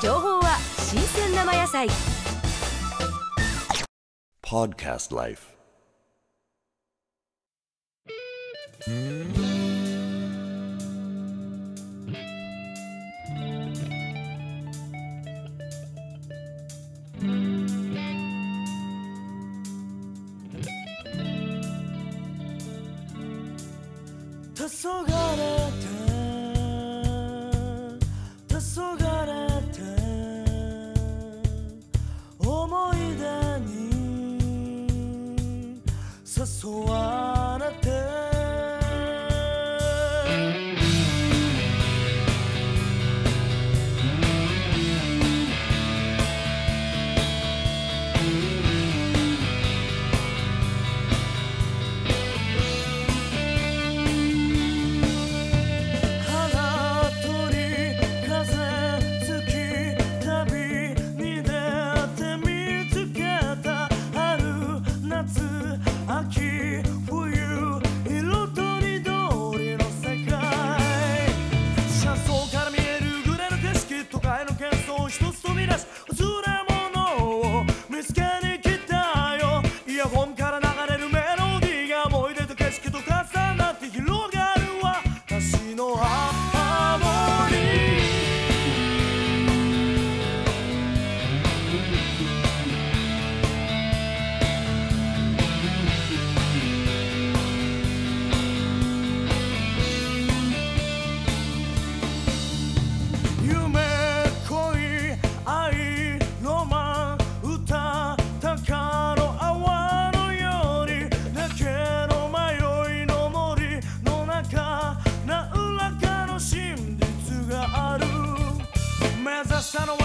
情報は新鮮生野菜。Podcast Life。黄昏た sesuai. I don't know.